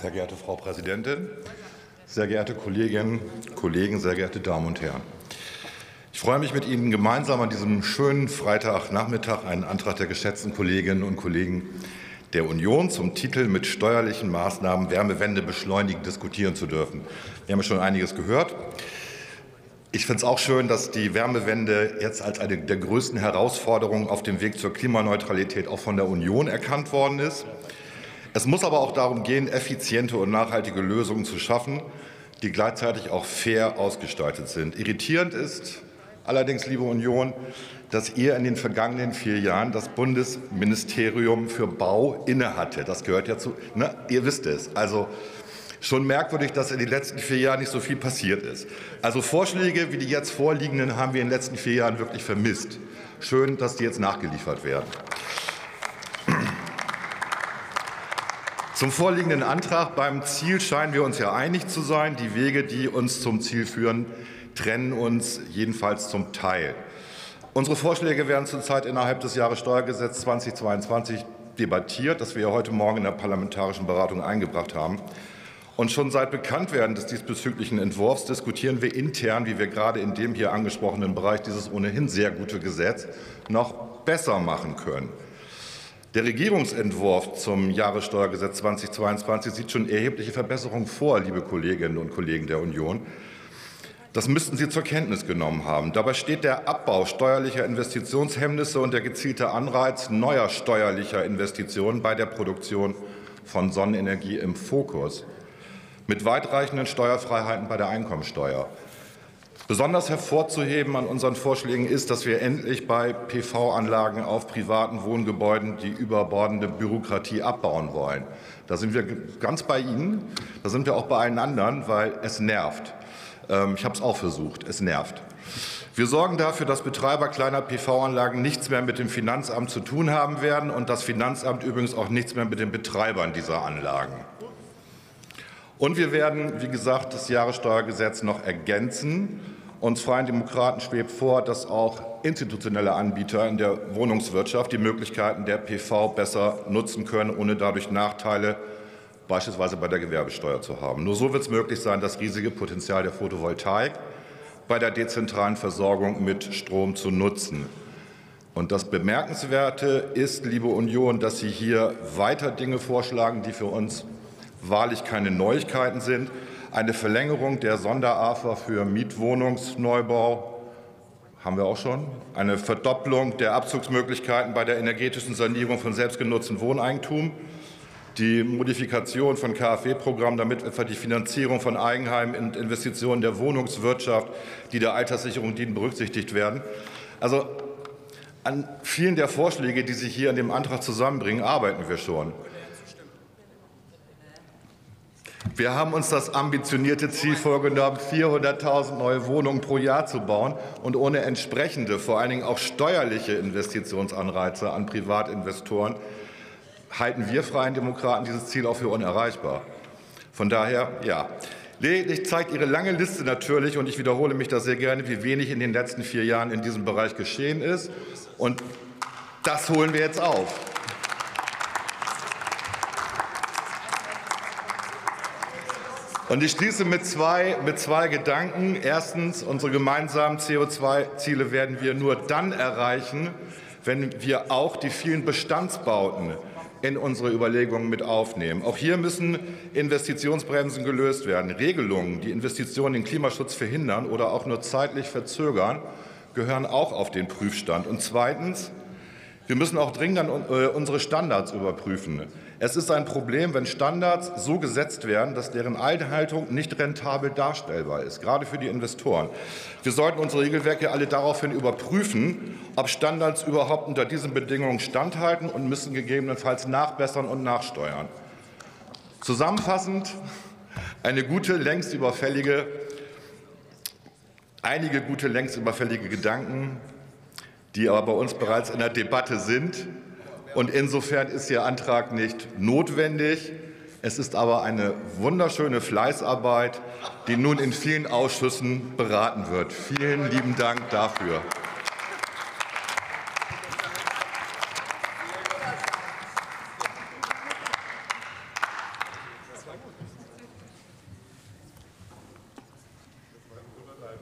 sehr geehrte Frau Präsidentin, sehr geehrte Kolleginnen, Kollegen, sehr geehrte Damen und Herren. Ich freue mich mit Ihnen gemeinsam an diesem schönen Freitagnachmittag einen Antrag der geschätzten Kolleginnen und Kollegen der Union zum Titel mit steuerlichen Maßnahmen Wärmewende beschleunigen diskutieren zu dürfen. Wir haben schon einiges gehört. Ich finde es auch schön, dass die Wärmewende jetzt als eine der größten Herausforderungen auf dem Weg zur Klimaneutralität auch von der Union erkannt worden ist. Es muss aber auch darum gehen, effiziente und nachhaltige Lösungen zu schaffen, die gleichzeitig auch fair ausgestaltet sind. Irritierend ist allerdings, liebe Union, dass ihr in den vergangenen vier Jahren das Bundesministerium für Bau innehatte. Das gehört ja zu, ne? ihr wisst es. Also Schon merkwürdig, dass in den letzten vier Jahren nicht so viel passiert ist. Also Vorschläge wie die jetzt vorliegenden haben wir in den letzten vier Jahren wirklich vermisst. Schön, dass die jetzt nachgeliefert werden. Zum vorliegenden Antrag beim Ziel scheinen wir uns ja einig zu sein. Die Wege, die uns zum Ziel führen, trennen uns jedenfalls zum Teil. Unsere Vorschläge werden zurzeit innerhalb des Jahressteuergesetzes 2022 debattiert, das wir heute Morgen in der parlamentarischen Beratung eingebracht haben. Und schon seit Bekanntwerden des diesbezüglichen Entwurfs diskutieren wir intern, wie wir gerade in dem hier angesprochenen Bereich dieses ohnehin sehr gute Gesetz noch besser machen können. Der Regierungsentwurf zum Jahressteuergesetz 2022 sieht schon erhebliche Verbesserungen vor, liebe Kolleginnen und Kollegen der Union. Das müssten Sie zur Kenntnis genommen haben. Dabei steht der Abbau steuerlicher Investitionshemmnisse und der gezielte Anreiz neuer steuerlicher Investitionen bei der Produktion von Sonnenenergie im Fokus mit weitreichenden Steuerfreiheiten bei der Einkommensteuer. Besonders hervorzuheben an unseren Vorschlägen ist, dass wir endlich bei PV-Anlagen auf privaten Wohngebäuden die überbordende Bürokratie abbauen wollen. Da sind wir ganz bei Ihnen, da sind wir auch bei allen anderen, weil es nervt. Ähm, ich habe es auch versucht, es nervt. Wir sorgen dafür, dass Betreiber kleiner PV-Anlagen nichts mehr mit dem Finanzamt zu tun haben werden und das Finanzamt übrigens auch nichts mehr mit den Betreibern dieser Anlagen. Und wir werden, wie gesagt, das Jahressteuergesetz noch ergänzen. Uns Freien Demokraten schwebt vor, dass auch institutionelle Anbieter in der Wohnungswirtschaft die Möglichkeiten der PV besser nutzen können, ohne dadurch Nachteile beispielsweise bei der Gewerbesteuer zu haben. Nur so wird es möglich sein, das riesige Potenzial der Photovoltaik bei der dezentralen Versorgung mit Strom zu nutzen. Und das Bemerkenswerte ist, liebe Union, dass Sie hier weiter Dinge vorschlagen, die für uns wahrlich keine Neuigkeiten sind. Eine Verlängerung der Sonderafa für Mietwohnungsneubau haben wir auch schon. Eine Verdopplung der Abzugsmöglichkeiten bei der energetischen Sanierung von selbstgenutztem Wohneigentum. Die Modifikation von KfW-Programmen, damit etwa die Finanzierung von Eigenheimen und Investitionen der Wohnungswirtschaft, die der Alterssicherung dienen, berücksichtigt werden. Also an vielen der Vorschläge, die sich hier in dem Antrag zusammenbringen, arbeiten wir schon. Wir haben uns das ambitionierte Ziel vorgenommen, 400.000 neue Wohnungen pro Jahr zu bauen und ohne entsprechende, vor allen Dingen auch steuerliche Investitionsanreize an Privatinvestoren halten wir Freien Demokraten dieses Ziel auch für unerreichbar. Von daher, ja. Lediglich zeigt Ihre lange Liste natürlich, und ich wiederhole mich da sehr gerne, wie wenig in den letzten vier Jahren in diesem Bereich geschehen ist. Und das holen wir jetzt auf. Und ich schließe mit zwei, mit zwei Gedanken. Erstens, unsere gemeinsamen CO2-Ziele werden wir nur dann erreichen, wenn wir auch die vielen Bestandsbauten in unsere Überlegungen mit aufnehmen. Auch hier müssen Investitionsbremsen gelöst werden. Regelungen, die Investitionen in Klimaschutz verhindern oder auch nur zeitlich verzögern, gehören auch auf den Prüfstand. Und zweitens, wir müssen auch dringend äh, unsere Standards überprüfen. Es ist ein Problem, wenn Standards so gesetzt werden, dass deren Einhaltung nicht rentabel darstellbar ist, gerade für die Investoren. Wir sollten unsere Regelwerke alle daraufhin überprüfen, ob Standards überhaupt unter diesen Bedingungen standhalten und müssen gegebenenfalls nachbessern und nachsteuern. Zusammenfassend eine gute, längst überfällige, einige gute, längst überfällige Gedanken, die aber bei uns bereits in der Debatte sind und insofern ist Ihr Antrag nicht notwendig. Es ist aber eine wunderschöne Fleißarbeit, die nun in vielen Ausschüssen beraten wird. Vielen lieben Dank dafür.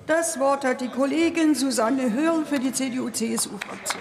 Das Wort hat die Kollegin Susanne Hörl für die CDU-CSU-Fraktion.